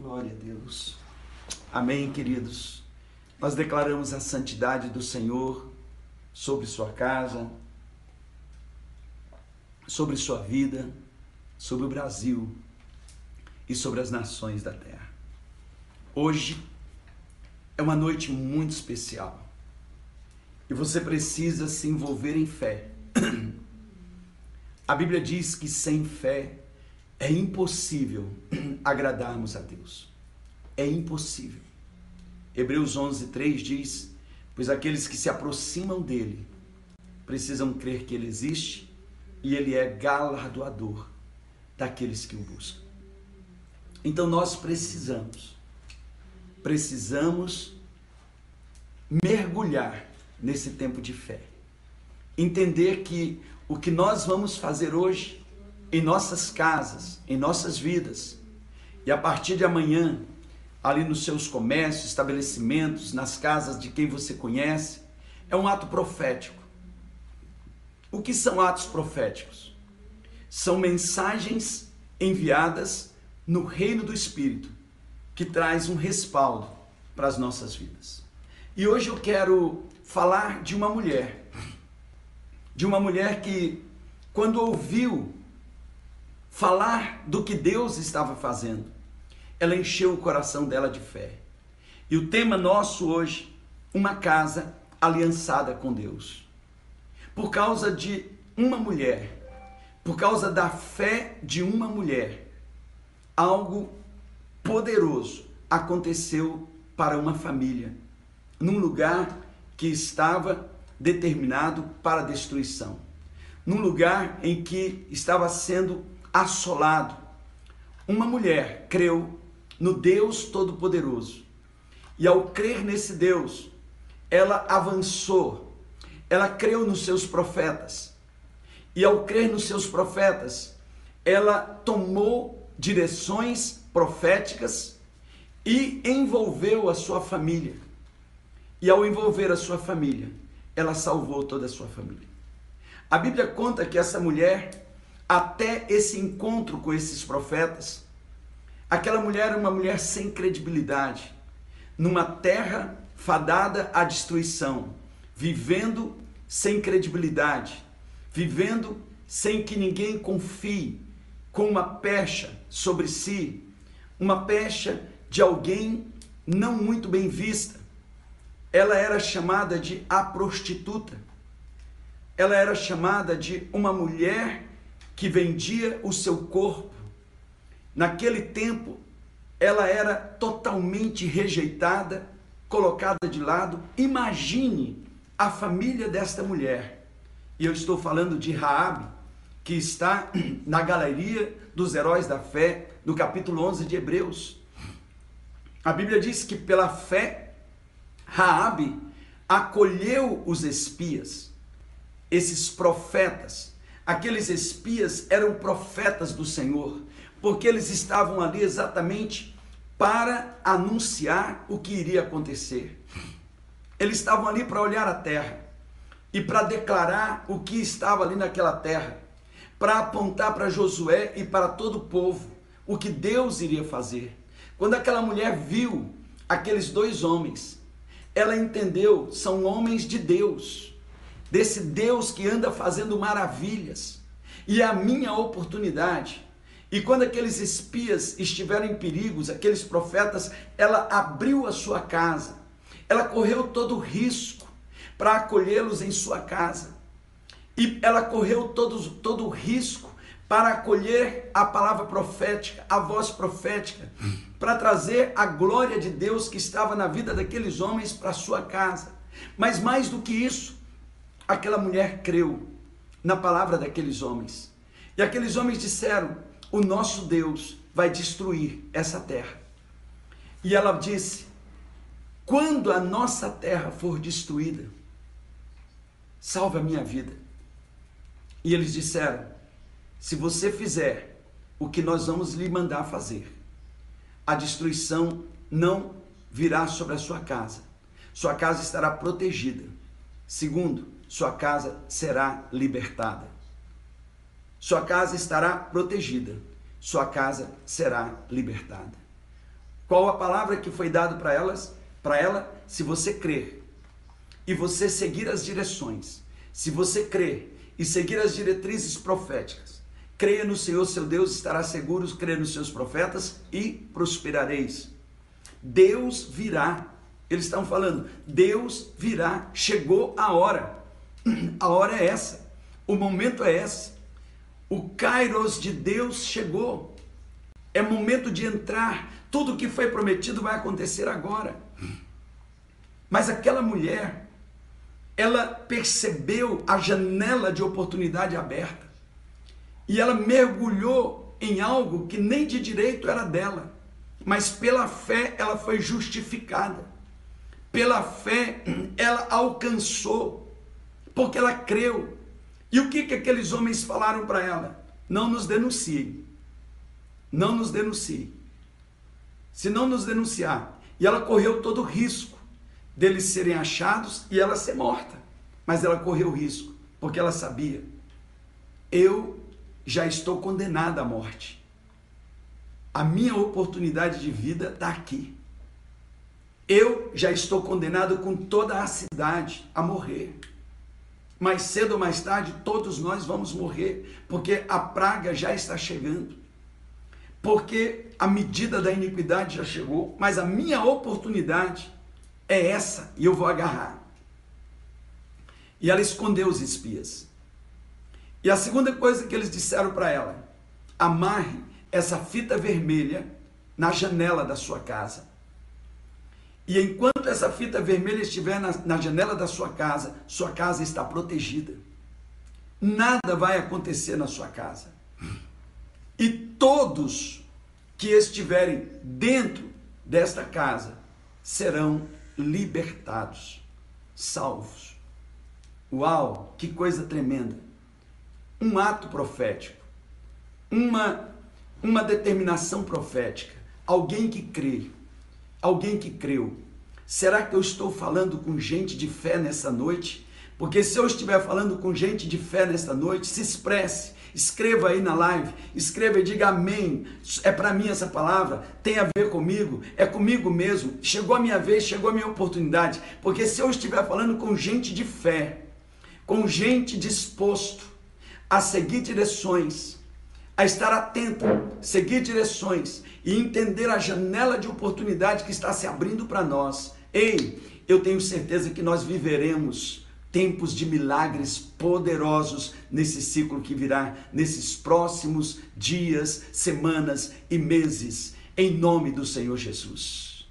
Glória a Deus. Amém, queridos. Nós declaramos a santidade do Senhor sobre sua casa, sobre sua vida, sobre o Brasil e sobre as nações da terra. Hoje é uma noite muito especial e você precisa se envolver em fé. A Bíblia diz que sem fé é impossível agradarmos a Deus. É impossível. Hebreus 11, 3 diz: Pois aqueles que se aproximam dele precisam crer que ele existe e ele é galardoador daqueles que o buscam. Então nós precisamos, precisamos mergulhar nesse tempo de fé. Entender que o que nós vamos fazer hoje em nossas casas, em nossas vidas, e a partir de amanhã, ali nos seus comércios, estabelecimentos, nas casas de quem você conhece, é um ato profético. O que são atos proféticos? São mensagens enviadas no reino do Espírito, que traz um respaldo para as nossas vidas. E hoje eu quero falar de uma mulher, de uma mulher que, quando ouviu falar do que Deus estava fazendo, ela encheu o coração dela de fé. E o tema nosso hoje, uma casa aliançada com Deus. Por causa de uma mulher, por causa da fé de uma mulher, algo poderoso aconteceu para uma família, num lugar que estava determinado para destruição, num lugar em que estava sendo assolado. Uma mulher creu no Deus Todo-Poderoso e, ao crer nesse Deus, ela avançou, ela creu nos seus profetas e, ao crer nos seus profetas, ela tomou direções proféticas e envolveu a sua família e ao envolver a sua família, ela salvou toda a sua família. A Bíblia conta que essa mulher, até esse encontro com esses profetas, aquela mulher era uma mulher sem credibilidade, numa terra fadada à destruição, vivendo sem credibilidade, vivendo sem que ninguém confie, com uma pecha sobre si, uma pecha de alguém não muito bem vista ela era chamada de a prostituta. Ela era chamada de uma mulher que vendia o seu corpo. Naquele tempo, ela era totalmente rejeitada, colocada de lado. Imagine a família desta mulher. E eu estou falando de Raabe, que está na galeria dos heróis da fé, no capítulo 11 de Hebreus. A Bíblia diz que pela fé Raabe acolheu os espias, esses profetas. Aqueles espias eram profetas do Senhor, porque eles estavam ali exatamente para anunciar o que iria acontecer. Eles estavam ali para olhar a terra e para declarar o que estava ali naquela terra, para apontar para Josué e para todo o povo o que Deus iria fazer. Quando aquela mulher viu aqueles dois homens ela entendeu, são homens de Deus, desse Deus que anda fazendo maravilhas, e é a minha oportunidade. E quando aqueles espias estiveram em perigos, aqueles profetas, ela abriu a sua casa, ela correu todo o risco para acolhê-los em sua casa, e ela correu todo, todo o risco para acolher a palavra profética, a voz profética para trazer a glória de Deus que estava na vida daqueles homens para sua casa. Mas mais do que isso, aquela mulher creu na palavra daqueles homens. E aqueles homens disseram: O nosso Deus vai destruir essa terra. E ela disse: Quando a nossa terra for destruída, salve a minha vida. E eles disseram: Se você fizer o que nós vamos lhe mandar fazer, a destruição não virá sobre a sua casa. Sua casa estará protegida. Segundo, sua casa será libertada. Sua casa estará protegida. Sua casa será libertada. Qual a palavra que foi dada para elas? Para ela, se você crer e você seguir as direções, se você crer e seguir as diretrizes proféticas, creia no Senhor seu Deus, estará seguro, creia nos seus profetas e prosperareis. Deus virá. Eles estão falando, Deus virá. Chegou a hora. A hora é essa. O momento é esse. O Kairos de Deus chegou. É momento de entrar. Tudo que foi prometido vai acontecer agora. Mas aquela mulher, ela percebeu a janela de oportunidade aberta. E ela mergulhou em algo que nem de direito era dela. Mas pela fé ela foi justificada. Pela fé ela alcançou. Porque ela creu. E o que, que aqueles homens falaram para ela? Não nos denunciem. Não nos denunciem. Se não nos denunciar. E ela correu todo o risco deles serem achados e ela ser morta. Mas ela correu risco, porque ela sabia: eu já estou condenada à morte. A minha oportunidade de vida está aqui. Eu já estou condenado com toda a cidade a morrer. Mais cedo ou mais tarde, todos nós vamos morrer, porque a praga já está chegando. Porque a medida da iniquidade já chegou, mas a minha oportunidade é essa e eu vou agarrar. E ela escondeu os espias. E a segunda coisa que eles disseram para ela: amarre essa fita vermelha na janela da sua casa. E enquanto essa fita vermelha estiver na, na janela da sua casa, sua casa está protegida. Nada vai acontecer na sua casa. E todos que estiverem dentro desta casa serão libertados, salvos. Uau, que coisa tremenda! Um ato profético, uma, uma determinação profética, alguém que crê, alguém que creu. Será que eu estou falando com gente de fé nessa noite? Porque se eu estiver falando com gente de fé nesta noite, se expresse, escreva aí na live, escreva e diga amém. É para mim essa palavra, tem a ver comigo, é comigo mesmo. Chegou a minha vez, chegou a minha oportunidade. Porque se eu estiver falando com gente de fé, com gente disposto a seguir direções, a estar atento, seguir direções e entender a janela de oportunidade que está se abrindo para nós. Ei, eu tenho certeza que nós viveremos tempos de milagres poderosos nesse ciclo que virá, nesses próximos dias, semanas e meses, em nome do Senhor Jesus.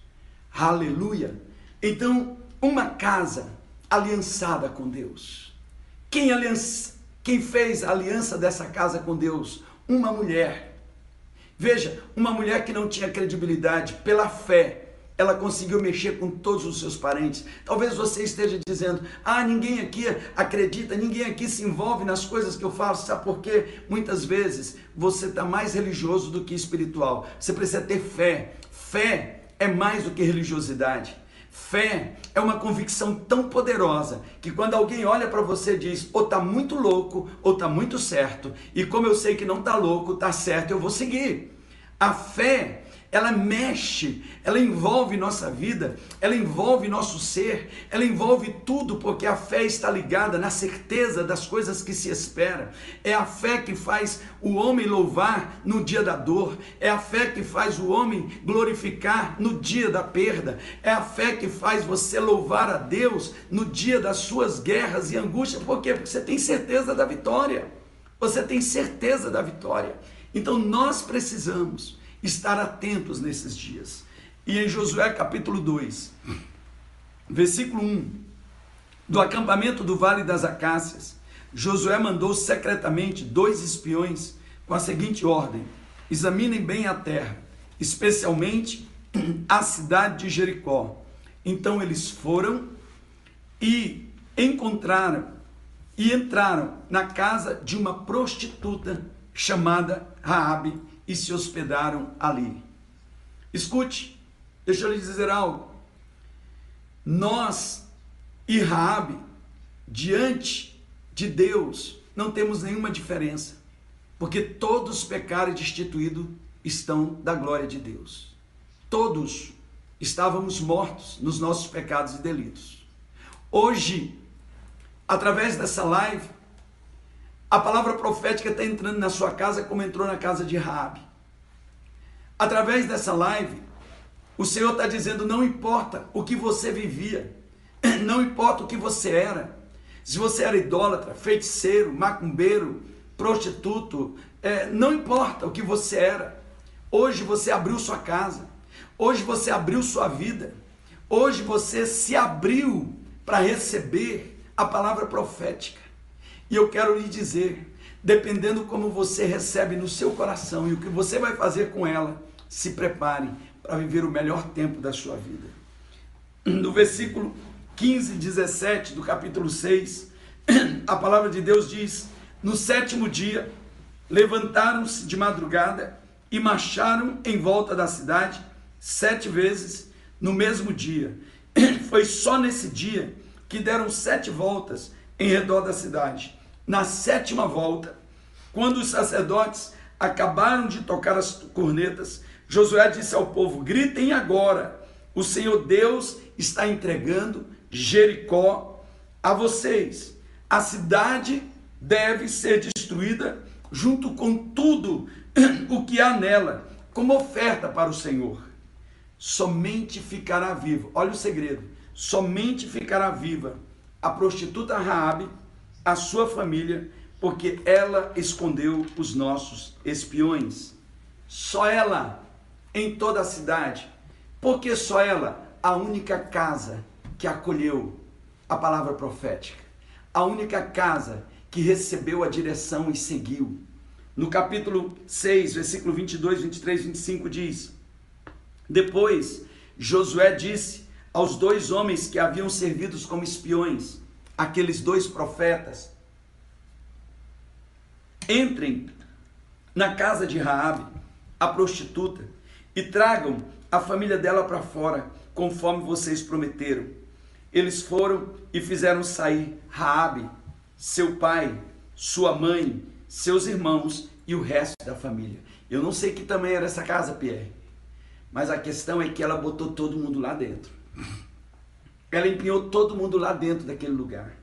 Aleluia! Então, uma casa aliançada com Deus. Quem, aliança, quem fez a aliança dessa casa com Deus? uma mulher. Veja, uma mulher que não tinha credibilidade, pela fé, ela conseguiu mexer com todos os seus parentes. Talvez você esteja dizendo: ah, ninguém aqui acredita, ninguém aqui se envolve nas coisas que eu faço. Sabe por quê? Muitas vezes você está mais religioso do que espiritual. Você precisa ter fé. Fé é mais do que religiosidade. Fé é uma convicção tão poderosa que quando alguém olha para você diz ou tá muito louco ou tá muito certo e como eu sei que não tá louco, tá certo, eu vou seguir. A fé ela mexe, ela envolve nossa vida, ela envolve nosso ser, ela envolve tudo, porque a fé está ligada na certeza das coisas que se espera. É a fé que faz o homem louvar no dia da dor, é a fé que faz o homem glorificar no dia da perda, é a fé que faz você louvar a Deus no dia das suas guerras e angústias, por quê? Porque você tem certeza da vitória. Você tem certeza da vitória. Então nós precisamos estar atentos nesses dias. E em Josué capítulo 2, versículo 1, do acampamento do Vale das Acácias, Josué mandou secretamente dois espiões com a seguinte ordem: examinem bem a terra, especialmente a cidade de Jericó. Então eles foram e encontraram e entraram na casa de uma prostituta chamada Raabe e se hospedaram ali. Escute, deixa eu lhe dizer algo. Nós e Raabe, diante de Deus, não temos nenhuma diferença, porque todos pecaram e destituídos estão da glória de Deus. todos estávamos mortos nos nossos pecados e delitos. Hoje, através dessa live, a palavra profética está entrando na sua casa como entrou na casa de Raabe. Através dessa live, o Senhor está dizendo: não importa o que você vivia, não importa o que você era, se você era idólatra, feiticeiro, macumbeiro, prostituto, é, não importa o que você era, hoje você abriu sua casa, hoje você abriu sua vida, hoje você se abriu para receber a palavra profética. E eu quero lhe dizer, dependendo como você recebe no seu coração e o que você vai fazer com ela, se prepare para viver o melhor tempo da sua vida. No versículo 15 e 17 do capítulo 6, a palavra de Deus diz: No sétimo dia, levantaram-se de madrugada e marcharam em volta da cidade sete vezes no mesmo dia. Foi só nesse dia que deram sete voltas em redor da cidade. Na sétima volta, quando os sacerdotes acabaram de tocar as cornetas, Josué disse ao povo: Gritem agora, o Senhor Deus está entregando Jericó a vocês. A cidade deve ser destruída junto com tudo o que há nela, como oferta para o Senhor. Somente ficará vivo. Olha o segredo. Somente ficará viva a prostituta Raabe, a sua família, porque ela escondeu os nossos espiões. Só ela em toda a cidade. Porque só ela, a única casa que acolheu a palavra profética, a única casa que recebeu a direção e seguiu. No capítulo 6, versículo 22, 23, 25 diz: Depois Josué disse aos dois homens que haviam servido como espiões, aqueles dois profetas: Entrem na casa de Raabe, a prostituta, e tragam a família dela para fora, conforme vocês prometeram. Eles foram e fizeram sair Raabe, seu pai, sua mãe, seus irmãos e o resto da família. Eu não sei que tamanho era essa casa, Pierre, mas a questão é que ela botou todo mundo lá dentro. Ela empenhou todo mundo lá dentro daquele lugar.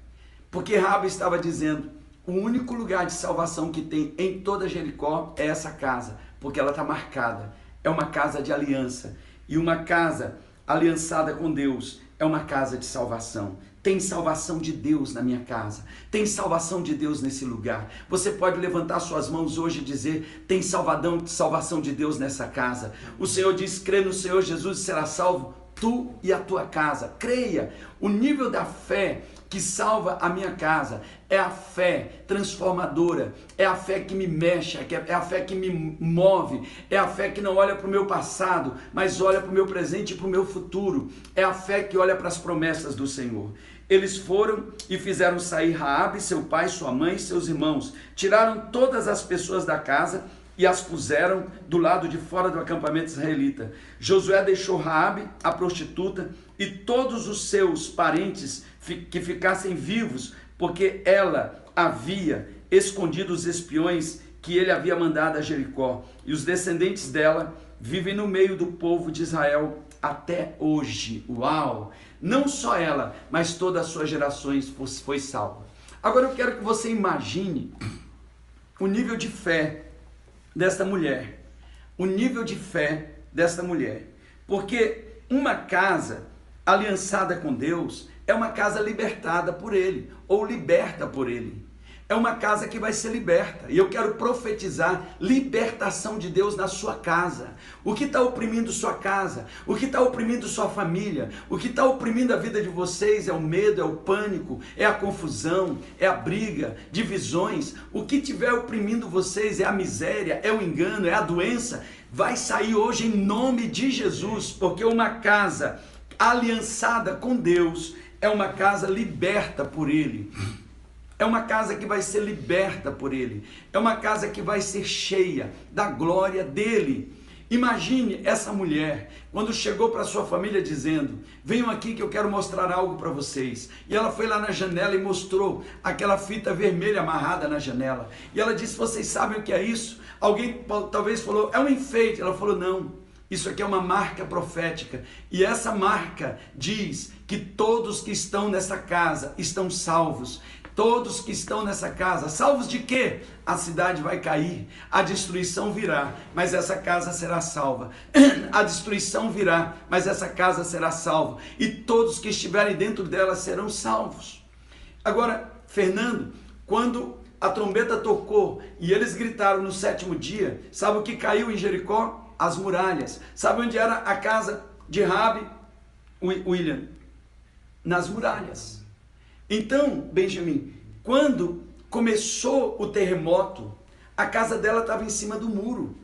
Porque Raabe estava dizendo: o único lugar de salvação que tem em toda Jericó é essa casa, porque ela está marcada é uma casa de aliança. E uma casa aliançada com Deus é uma casa de salvação. Tem salvação de Deus na minha casa. Tem salvação de Deus nesse lugar. Você pode levantar suas mãos hoje e dizer: tem salvadão, salvação de Deus nessa casa. O Senhor diz: crê no Senhor Jesus e será salvo tu e a tua casa. Creia. O nível da fé que salva a minha casa. É a fé transformadora, é a fé que me mexe, é, a fé que me move, é a fé que não olha para o meu passado, mas olha para o meu presente e para o meu futuro. É a fé que olha para as promessas do Senhor. Eles foram e fizeram sair Raabe, seu pai, sua mãe e seus irmãos. Tiraram todas as pessoas da casa e as puseram do lado de fora do acampamento israelita. Josué deixou Raabe, a prostituta, e todos os seus parentes que ficassem vivos, porque ela havia escondido os espiões que ele havia mandado a Jericó. E os descendentes dela vivem no meio do povo de Israel até hoje. Uau! Não só ela, mas todas as suas gerações foi salva. Agora eu quero que você imagine o nível de fé desta mulher. O nível de fé desta mulher. Porque uma casa aliançada com Deus é uma casa libertada por Ele, ou liberta por Ele. É uma casa que vai ser liberta. E eu quero profetizar libertação de Deus na sua casa. O que está oprimindo sua casa? O que está oprimindo sua família? O que está oprimindo a vida de vocês é o medo, é o pânico, é a confusão, é a briga, divisões. O que estiver oprimindo vocês é a miséria, é o engano, é a doença. Vai sair hoje em nome de Jesus, porque uma casa aliançada com Deus é uma casa liberta por Ele. É uma casa que vai ser liberta por Ele. É uma casa que vai ser cheia da glória dEle. Imagine essa mulher quando chegou para sua família dizendo: Venham aqui que eu quero mostrar algo para vocês. E ela foi lá na janela e mostrou aquela fita vermelha amarrada na janela. E ela disse: Vocês sabem o que é isso? Alguém talvez falou: É um enfeite. Ela falou: Não, Isso aqui é uma marca profética. E essa marca diz que todos que estão nessa casa estão salvos. Todos que estão nessa casa, salvos de quê? A cidade vai cair, a destruição virá, mas essa casa será salva. A destruição virá, mas essa casa será salva. E todos que estiverem dentro dela serão salvos. Agora, Fernando, quando a trombeta tocou e eles gritaram no sétimo dia, sabe o que caiu em Jericó? As muralhas. Sabe onde era a casa de Rabi, William? Nas muralhas. Então, Benjamin, quando começou o terremoto, a casa dela estava em cima do muro.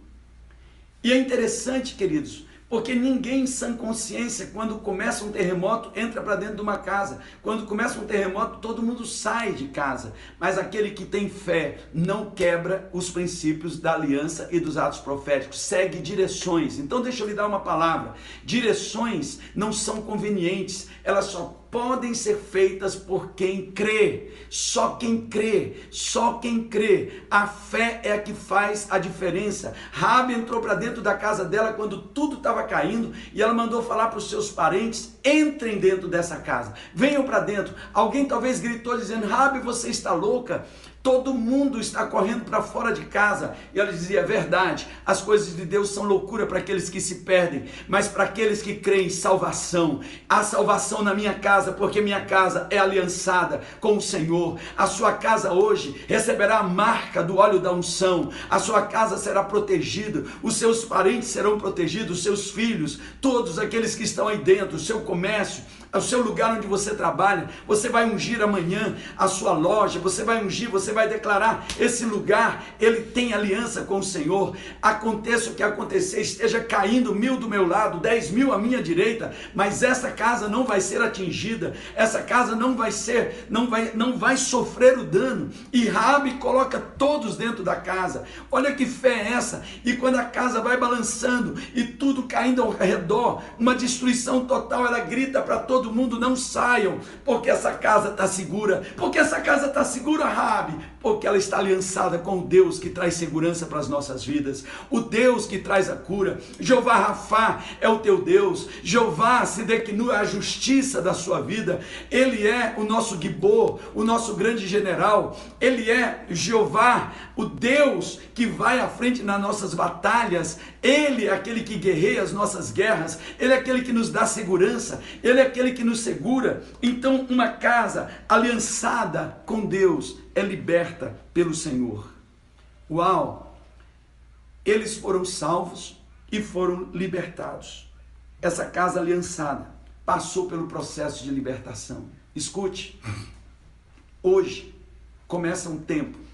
E é interessante, queridos, porque ninguém em sã consciência, quando começa um terremoto, entra para dentro de uma casa. Quando começa um terremoto, todo mundo sai de casa. Mas aquele que tem fé não quebra os princípios da aliança e dos atos proféticos, segue direções. Então, deixa eu lhe dar uma palavra: direções não são convenientes, elas só podem ser feitas por quem crê. Só quem crê, só quem crê. A fé é a que faz a diferença. Rabi entrou para dentro da casa dela quando tudo estava caindo e ela mandou falar para os seus parentes: entrem dentro dessa casa, venham para dentro. Alguém talvez gritou dizendo: Rabi, você está louca? Todo mundo está correndo para fora de casa. E ela dizia: verdade, as coisas de Deus são loucura para aqueles que se perdem, mas para aqueles que creem salvação. Há salvação na minha casa, porque minha casa é aliançada com o Senhor. A sua casa hoje receberá a marca do óleo da unção. A sua casa será protegida, os seus parentes serão protegidos, os seus filhos, todos aqueles que estão aí dentro, o seu comércio o seu lugar onde você trabalha, você vai ungir amanhã a sua loja, você vai ungir, você vai declarar: esse lugar, ele tem aliança com o Senhor. Aconteça o que acontecer, esteja caindo mil do meu lado, dez mil à minha direita, mas essa casa não vai ser atingida, essa casa não vai ser, não vai, não vai sofrer o dano. E Rabi coloca todos dentro da casa. Olha que fé é essa! E quando a casa vai balançando e tudo caindo ao redor, uma destruição total, ela grita para todos todo mundo não saiam, porque essa casa está segura. Porque essa casa está segura, Rabi, porque ela está aliançada com o Deus que traz segurança para as nossas vidas, o Deus que traz a cura. Jeová Rafá é o teu Deus. Jeová se declinua a justiça da sua vida. Ele é o nosso Gibor, o nosso grande general. Ele é Jeová, o Deus que vai à frente nas nossas batalhas. Ele é aquele que guerreia as nossas guerras. Ele é aquele que nos dá segurança. Ele é aquele que nos segura. Então, uma casa aliançada com Deus é liberta pelo Senhor. Uau! Eles foram salvos e foram libertados. Essa casa aliançada passou pelo processo de libertação. Escute, hoje começa um tempo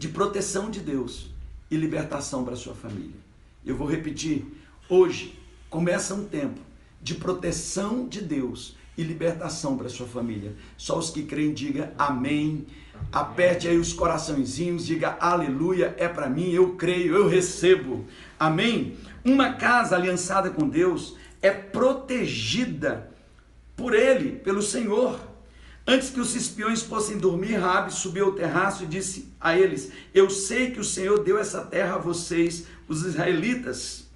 de proteção de Deus e libertação para sua família. Eu vou repetir, hoje começa um tempo de proteção de Deus e libertação para sua família. Só os que creem diga amém Aperte aí os coraçõezinhos, diga aleluia, é para mim, eu creio, eu recebo. Amém? Uma casa aliançada com Deus é protegida por Ele, pelo Senhor. Antes que os espiões fossem dormir, Rabi subiu ao terraço e disse a eles: Eu sei que o Senhor deu essa terra a vocês, os israelitas.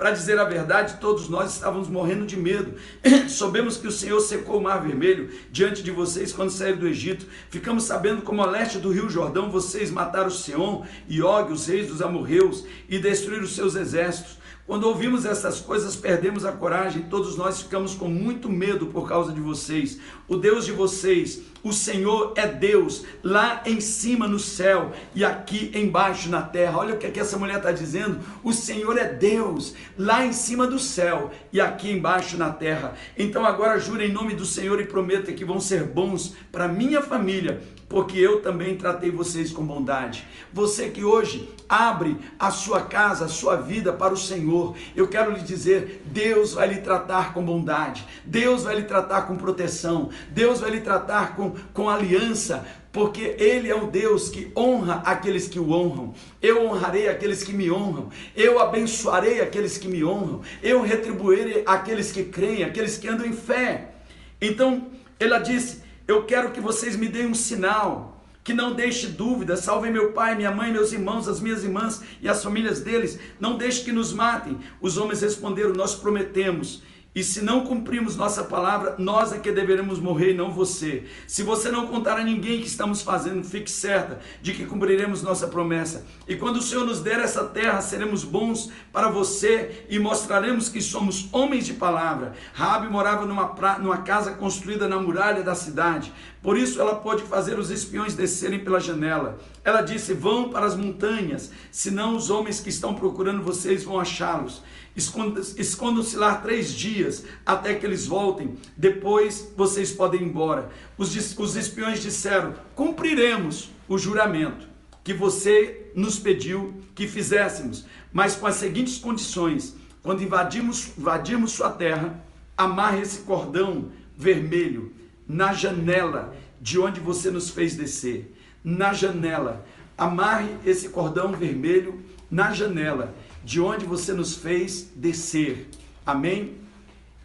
Para dizer a verdade, todos nós estávamos morrendo de medo. Soubemos que o Senhor secou o mar vermelho diante de vocês quando saíram do Egito. Ficamos sabendo como a leste do rio Jordão vocês mataram Seom e Og, os reis dos amorreus, e destruíram seus exércitos. Quando ouvimos essas coisas, perdemos a coragem, todos nós ficamos com muito medo por causa de vocês. O Deus de vocês, o Senhor é Deus, lá em cima no céu e aqui embaixo na terra. Olha o que, é que essa mulher está dizendo. O Senhor é Deus, lá em cima do céu e aqui embaixo na terra. Então agora jura em nome do Senhor e prometa que vão ser bons para minha família porque eu também tratei vocês com bondade. Você que hoje abre a sua casa, a sua vida para o Senhor, eu quero lhe dizer: Deus vai lhe tratar com bondade, Deus vai lhe tratar com proteção, Deus vai lhe tratar com, com aliança, porque Ele é o Deus que honra aqueles que o honram. Eu honrarei aqueles que me honram, eu abençoarei aqueles que me honram, eu retribuirei aqueles que creem, aqueles que andam em fé. Então, ela disse: eu quero que vocês me deem um sinal. que não deixe dúvida, salve meu pai, minha mãe, meus irmãos, as minhas irmãs e as famílias deles, não deixe que nos matem. Os homens responderam: Nós prometemos. E se não cumprirmos nossa palavra, nós é que deveremos morrer e não você. Se você não contar a ninguém que estamos fazendo, fique certa de que cumpriremos nossa promessa. E quando o Senhor nos der essa terra, seremos bons para você e mostraremos que somos homens de palavra. Rabi morava numa, pra... numa casa construída na muralha da cidade. Por isso ela pôde fazer os espiões descerem pela janela. Ela disse: Vão para as montanhas, senão os homens que estão procurando vocês vão achá-los. Escondam-se lá três dias até que eles voltem. Depois vocês podem ir embora. Os, os espiões disseram: Cumpriremos o juramento que você nos pediu que fizéssemos, mas com as seguintes condições: quando invadirmos, invadirmos sua terra, amarre esse cordão vermelho na janela de onde você nos fez descer. Na janela, amarre esse cordão vermelho na janela de onde você nos fez descer. Amém?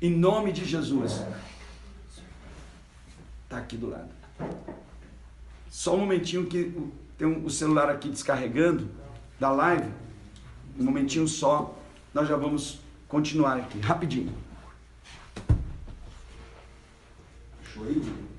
Em nome de Jesus. Está aqui do lado. Só um momentinho que tem o celular aqui descarregando da live. Um momentinho só. Nós já vamos continuar aqui, rapidinho. Show aí?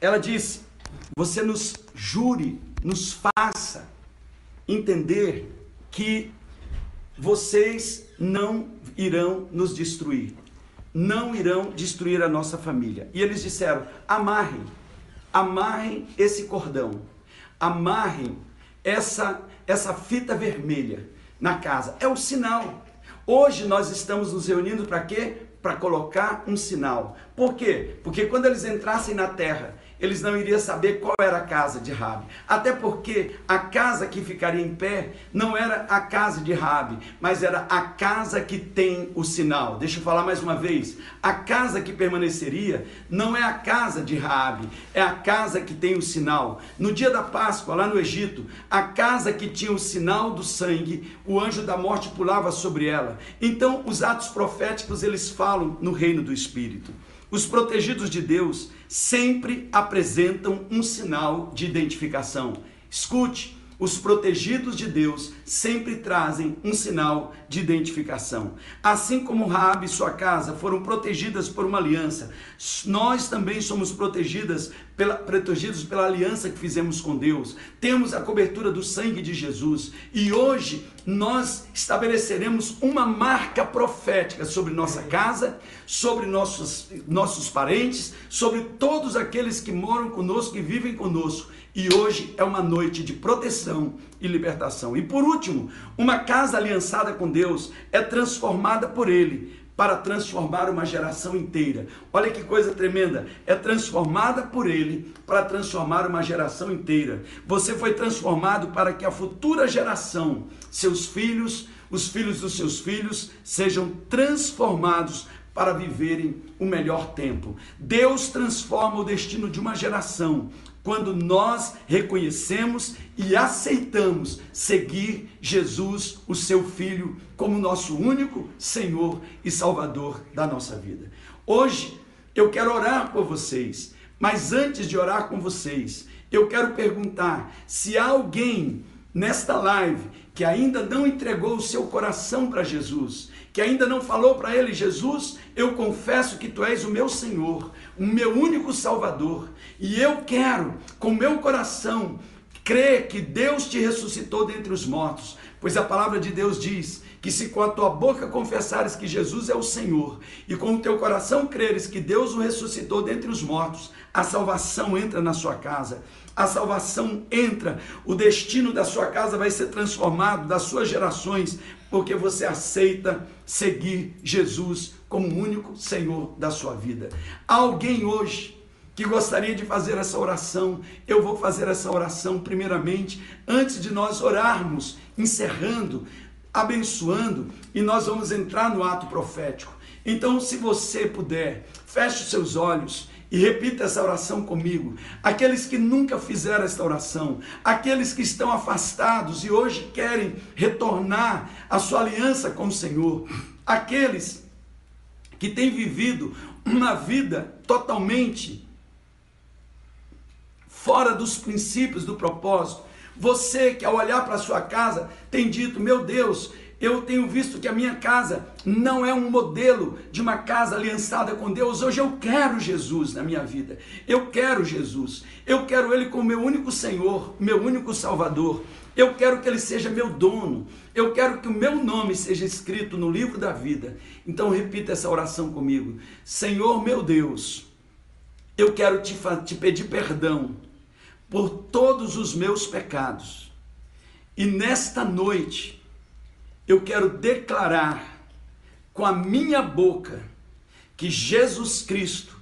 Ela disse: Você nos jure, nos faça entender que vocês não irão nos destruir, não irão destruir a nossa família. E eles disseram: amarrem, amarrem esse cordão, amarrem essa, essa fita vermelha na casa. É o sinal. Hoje nós estamos nos reunindo para quê? Para colocar um sinal. Por quê? Porque quando eles entrassem na terra eles não iriam saber qual era a casa de Rabi. Até porque a casa que ficaria em pé não era a casa de Rabi, mas era a casa que tem o sinal. Deixa eu falar mais uma vez. A casa que permaneceria não é a casa de Rabi, é a casa que tem o sinal. No dia da Páscoa, lá no Egito, a casa que tinha o sinal do sangue, o anjo da morte pulava sobre ela. Então, os atos proféticos eles falam no reino do espírito. Os protegidos de Deus sempre apresentam um sinal de identificação. Escute, os protegidos de Deus sempre trazem um sinal de identificação. Assim como Raab e sua casa foram protegidas por uma aliança, nós também somos protegidas pela, protegidos pela aliança que fizemos com Deus. Temos a cobertura do sangue de Jesus e hoje nós estabeleceremos uma marca profética sobre nossa casa, sobre nossos, nossos parentes, sobre todos aqueles que moram conosco e vivem conosco e hoje é uma noite de proteção e libertação. E por último, uma casa aliançada com Deus é transformada por Ele para transformar uma geração inteira. Olha que coisa tremenda! É transformada por Ele para transformar uma geração inteira. Você foi transformado para que a futura geração, seus filhos, os filhos dos seus filhos, sejam transformados para viverem o melhor tempo. Deus transforma o destino de uma geração quando nós reconhecemos e aceitamos seguir Jesus, o seu Filho, como nosso único Senhor e Salvador da nossa vida. Hoje eu quero orar por vocês, mas antes de orar com vocês, eu quero perguntar se há alguém nesta live que ainda não entregou o seu coração para Jesus, que ainda não falou para ele: Jesus, eu confesso que tu és o meu Senhor, o meu único Salvador, e eu quero, com meu coração, crer que Deus te ressuscitou dentre os mortos, pois a palavra de Deus diz que se com a tua boca confessares que Jesus é o Senhor e com o teu coração creres que Deus o ressuscitou dentre os mortos, a salvação entra na sua casa. A salvação entra, o destino da sua casa vai ser transformado, das suas gerações, porque você aceita seguir Jesus como único Senhor da sua vida. Alguém hoje que gostaria de fazer essa oração, eu vou fazer essa oração primeiramente, antes de nós orarmos, encerrando, abençoando, e nós vamos entrar no ato profético. Então, se você puder, feche os seus olhos e repita essa oração comigo. Aqueles que nunca fizeram esta oração, aqueles que estão afastados e hoje querem retornar a sua aliança com o Senhor, aqueles que têm vivido uma vida totalmente fora dos princípios do propósito. Você que ao olhar para sua casa tem dito: Meu Deus, eu tenho visto que a minha casa não é um modelo de uma casa aliançada com Deus. Hoje eu quero Jesus na minha vida. Eu quero Jesus. Eu quero Ele como meu único Senhor, meu único Salvador. Eu quero que Ele seja meu dono. Eu quero que o meu nome seja escrito no livro da vida. Então repita essa oração comigo. Senhor meu Deus, eu quero te, te pedir perdão por todos os meus pecados. E nesta noite, eu quero declarar com a minha boca que Jesus Cristo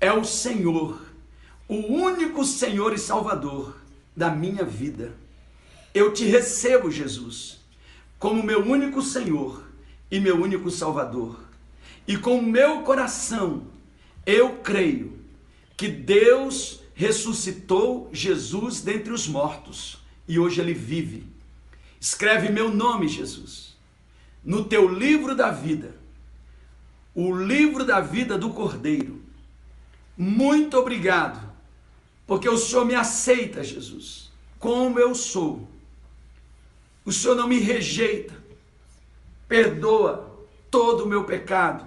é o Senhor, o único Senhor e Salvador da minha vida. Eu te recebo, Jesus, como meu único Senhor e meu único Salvador. E com o meu coração eu creio que Deus ressuscitou Jesus dentre os mortos e hoje ele vive Escreve meu nome, Jesus, no teu livro da vida, o livro da vida do Cordeiro. Muito obrigado, porque o Senhor me aceita, Jesus, como eu sou. O Senhor não me rejeita, perdoa todo o meu pecado,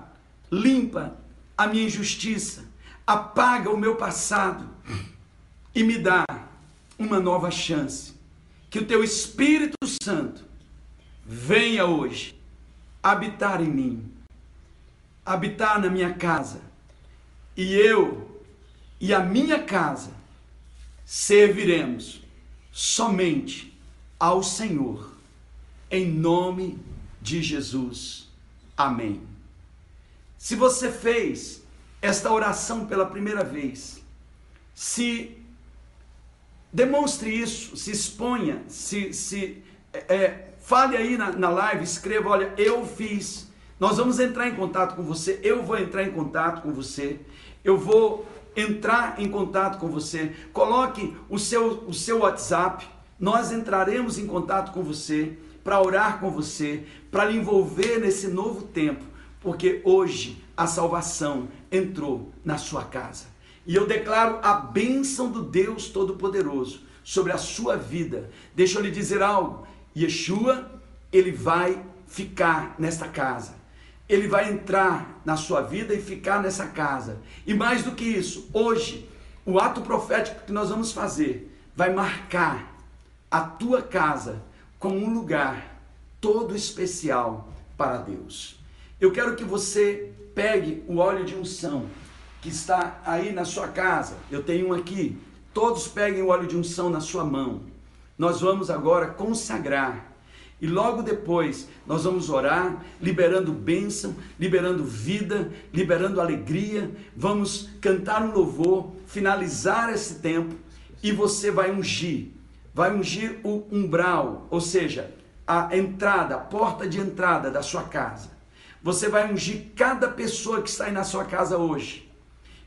limpa a minha injustiça, apaga o meu passado e me dá uma nova chance que o teu Espírito Santo venha hoje habitar em mim, habitar na minha casa, e eu e a minha casa serviremos somente ao Senhor, em nome de Jesus. Amém. Se você fez esta oração pela primeira vez, se Demonstre isso, se exponha, se, se é, é, fale aí na, na live, escreva, olha, eu fiz. Nós vamos entrar em contato com você, eu vou entrar em contato com você, eu vou entrar em contato com você. Coloque o seu, o seu WhatsApp, nós entraremos em contato com você para orar com você, para lhe envolver nesse novo tempo, porque hoje a salvação entrou na sua casa. E eu declaro a bênção do Deus Todo-Poderoso sobre a sua vida. Deixa eu lhe dizer algo. Yeshua, ele vai ficar nesta casa. Ele vai entrar na sua vida e ficar nessa casa. E mais do que isso, hoje, o ato profético que nós vamos fazer vai marcar a tua casa como um lugar todo especial para Deus. Eu quero que você pegue o óleo de unção que está aí na sua casa, eu tenho um aqui. Todos peguem o óleo de unção na sua mão. Nós vamos agora consagrar. E logo depois nós vamos orar, liberando bênção, liberando vida, liberando alegria. Vamos cantar um louvor, finalizar esse tempo e você vai ungir. Vai ungir o umbral, ou seja, a entrada, a porta de entrada da sua casa. Você vai ungir cada pessoa que está aí na sua casa hoje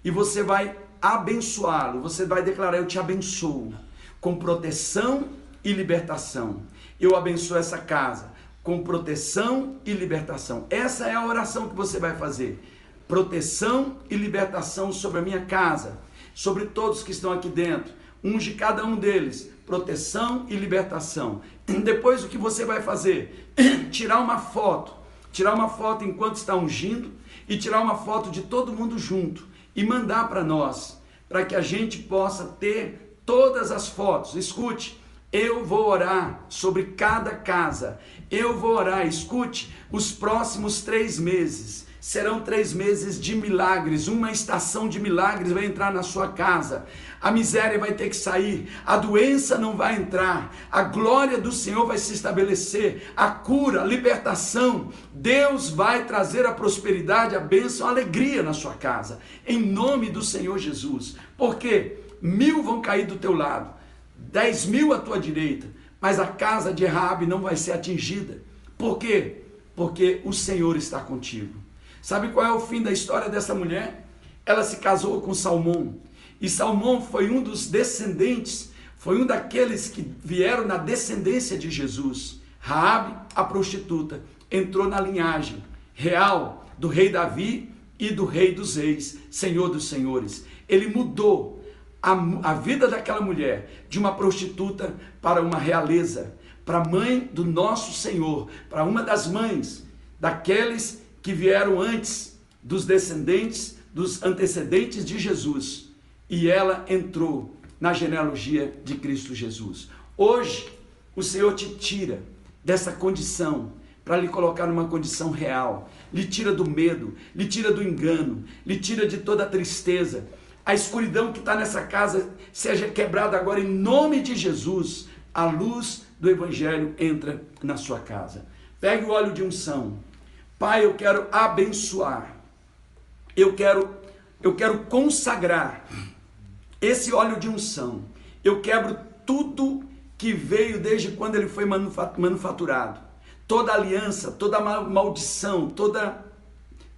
e você vai abençoá-lo, você vai declarar: Eu te abençoo, com proteção e libertação. Eu abençoo essa casa com proteção e libertação. Essa é a oração que você vai fazer. Proteção e libertação sobre a minha casa, sobre todos que estão aqui dentro. Unge cada um deles. Proteção e libertação. Depois o que você vai fazer? Tirar uma foto. Tirar uma foto enquanto está ungindo e tirar uma foto de todo mundo junto e mandar para nós, para que a gente possa ter todas as fotos. Escute, eu vou orar sobre cada casa. Eu vou orar, escute, os próximos três meses serão três meses de milagres, uma estação de milagres vai entrar na sua casa. A miséria vai ter que sair, a doença não vai entrar, a glória do Senhor vai se estabelecer, a cura, a libertação. Deus vai trazer a prosperidade, a bênção, a alegria na sua casa, em nome do Senhor Jesus. Porque mil vão cair do teu lado, dez mil à tua direita, mas a casa de Rabi não vai ser atingida. Por quê? Porque o Senhor está contigo. Sabe qual é o fim da história dessa mulher? Ela se casou com Salmão. E Salmão foi um dos descendentes, foi um daqueles que vieram na descendência de Jesus. Raabe, a prostituta, entrou na linhagem real do rei Davi e do rei dos reis, senhor dos senhores. Ele mudou a, a vida daquela mulher de uma prostituta para uma realeza, para mãe do nosso Senhor, para uma das mães daqueles que vieram antes dos descendentes, dos antecedentes de Jesus. E ela entrou na genealogia de Cristo Jesus. Hoje, o Senhor te tira dessa condição para lhe colocar numa condição real, lhe tira do medo, lhe tira do engano, lhe tira de toda a tristeza. A escuridão que está nessa casa seja quebrada agora em nome de Jesus. A luz do Evangelho entra na sua casa. Pegue o óleo de unção, Pai, eu quero abençoar. Eu quero eu quero consagrar esse óleo de unção. Eu quebro tudo que veio desde quando ele foi manufaturado. Toda aliança, toda maldição, toda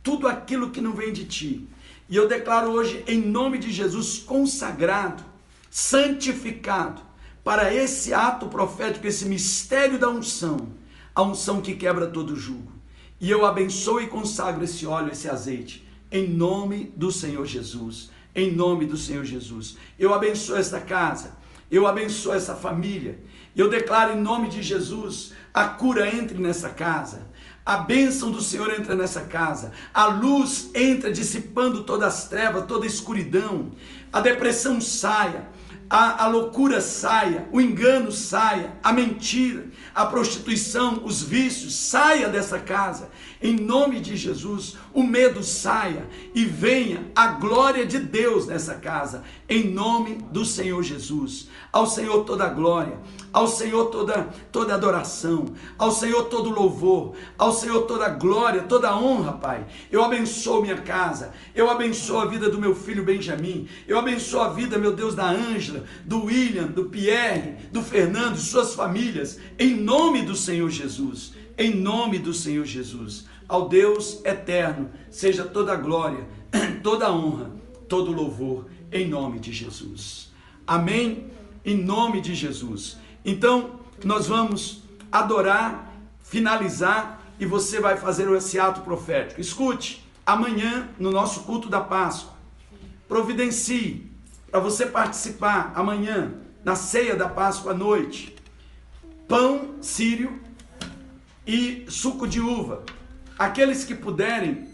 tudo aquilo que não vem de ti. E eu declaro hoje em nome de Jesus consagrado, santificado para esse ato profético, esse mistério da unção, a unção que quebra todo jugo. E eu abençoo e consagro esse óleo, esse azeite, em nome do Senhor Jesus. Em nome do Senhor Jesus. Eu abençoo esta casa, eu abençoo essa família. Eu declaro em nome de Jesus a cura entre nessa casa. A bênção do Senhor entra nessa casa. A luz entra dissipando todas as trevas, toda a escuridão. A depressão saia a, a loucura saia, o engano saia, a mentira, a prostituição, os vícios, saia dessa casa. Em nome de Jesus, o medo saia e venha a glória de Deus nessa casa. Em nome do Senhor Jesus. Ao Senhor toda a glória, ao Senhor toda, toda adoração, ao Senhor todo louvor, ao Senhor toda glória, toda honra, Pai. Eu abençoo minha casa, eu abençoo a vida do meu filho Benjamin, eu abençoo a vida, meu Deus, da Ângela, do William, do Pierre, do Fernando, de suas famílias, em nome do Senhor Jesus, em nome do Senhor Jesus. Ao Deus eterno, seja toda glória, toda honra, todo louvor, em nome de Jesus. Amém? Em nome de Jesus. Então, nós vamos adorar, finalizar e você vai fazer esse ato profético. Escute, amanhã, no nosso culto da Páscoa, providencie para você participar amanhã na ceia da Páscoa à noite. Pão sírio e suco de uva. Aqueles que puderem,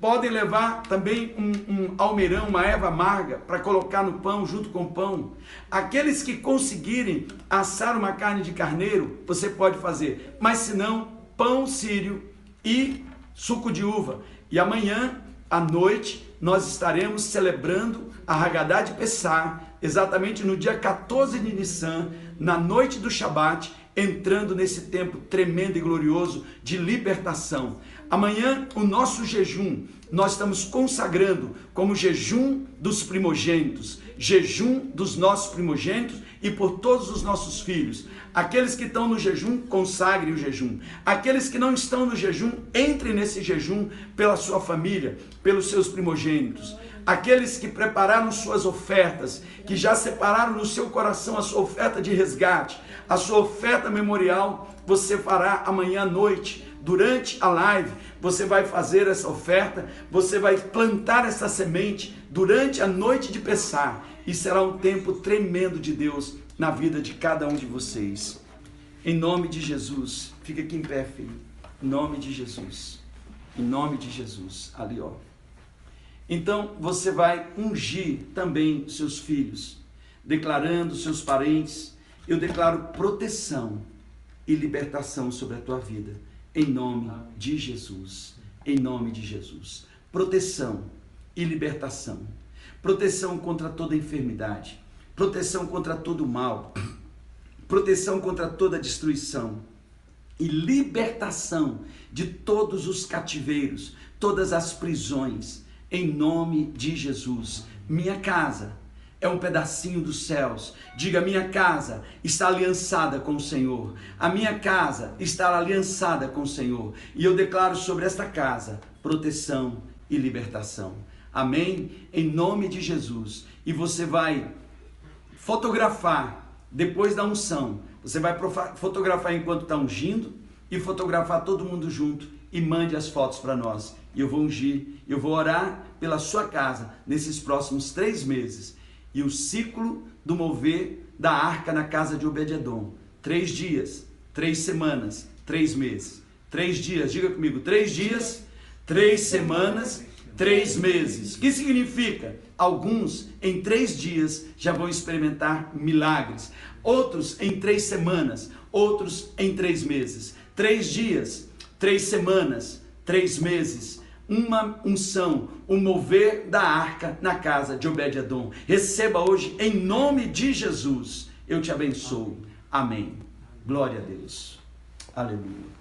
podem levar também um, um almeirão, uma erva amarga, para colocar no pão, junto com o pão. Aqueles que conseguirem assar uma carne de carneiro, você pode fazer. Mas se não, pão sírio e suco de uva. E amanhã, à noite, nós estaremos celebrando a Haggadah de Pessah, exatamente no dia 14 de Nissan, na noite do Shabat, entrando nesse tempo tremendo e glorioso de libertação. Amanhã, o nosso jejum, nós estamos consagrando como jejum dos primogênitos, jejum dos nossos primogênitos e por todos os nossos filhos. Aqueles que estão no jejum, consagrem o jejum. Aqueles que não estão no jejum, entrem nesse jejum pela sua família, pelos seus primogênitos. Aqueles que prepararam suas ofertas, que já separaram no seu coração a sua oferta de resgate, a sua oferta memorial, você fará amanhã à noite durante a live, você vai fazer essa oferta, você vai plantar essa semente durante a noite de Pessar e será um tempo tremendo de Deus na vida de cada um de vocês. Em nome de Jesus, fica aqui em pé, filho. Em nome de Jesus. Em nome de Jesus. Ali, ó. Então você vai ungir também seus filhos, declarando seus parentes. Eu declaro proteção e libertação sobre a tua vida em nome de Jesus. Em nome de Jesus. Proteção e libertação. Proteção contra toda enfermidade. Proteção contra todo mal. Proteção contra toda destruição. E libertação de todos os cativeiros, todas as prisões. Em nome de Jesus. Minha casa, é um pedacinho dos céus. Diga: minha casa está aliançada com o Senhor. A minha casa está aliançada com o Senhor. E eu declaro sobre esta casa proteção e libertação. Amém? Em nome de Jesus. E você vai fotografar depois da unção. Você vai fotografar enquanto está ungindo e fotografar todo mundo junto e mande as fotos para nós. E eu vou ungir, eu vou orar pela sua casa nesses próximos três meses. E o ciclo do mover da arca na casa de Obed-Edom. Três dias, três semanas, três meses. Três dias, diga comigo, três dias, três semanas, três meses. O que significa? Alguns em três dias já vão experimentar milagres, outros em três semanas, outros em três meses. Três dias, três semanas, três meses, uma unção, o um mover da arca na casa de Obed-Edom. Receba hoje em nome de Jesus. Eu te abençoo. Amém. Glória a Deus. Aleluia.